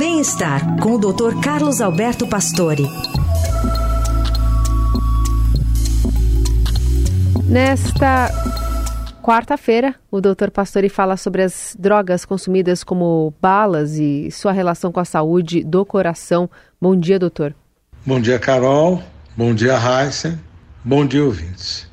Bem-estar com o Dr. Carlos Alberto Pastore. Nesta quarta-feira, o Dr. Pastore fala sobre as drogas consumidas como balas e sua relação com a saúde do coração. Bom dia, doutor. Bom dia, Carol. Bom dia, Heisen. Bom dia, ouvintes.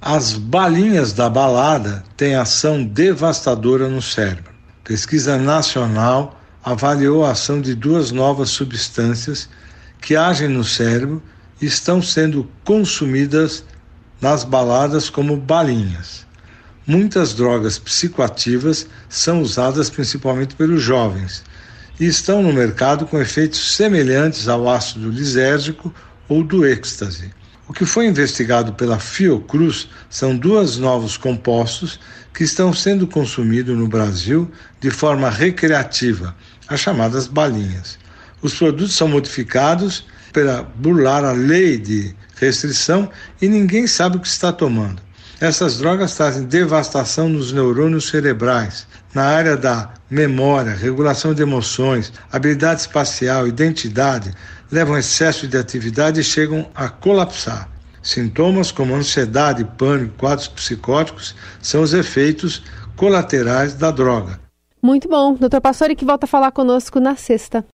As balinhas da balada têm ação devastadora no cérebro. Pesquisa nacional avaliou a ação de duas novas substâncias que agem no cérebro e estão sendo consumidas nas baladas como balinhas. Muitas drogas psicoativas são usadas principalmente pelos jovens e estão no mercado com efeitos semelhantes ao ácido lisérgico ou do êxtase. O que foi investigado pela Fiocruz são dois novos compostos que estão sendo consumidos no Brasil de forma recreativa, as chamadas balinhas. Os produtos são modificados para burlar a lei de restrição e ninguém sabe o que está tomando. Essas drogas trazem devastação nos neurônios cerebrais, na área da memória, regulação de emoções, habilidade espacial, identidade, levam excesso de atividade e chegam a colapsar. Sintomas como ansiedade, pânico, quadros psicóticos são os efeitos colaterais da droga. Muito bom. Doutor Pastore que volta a falar conosco na sexta.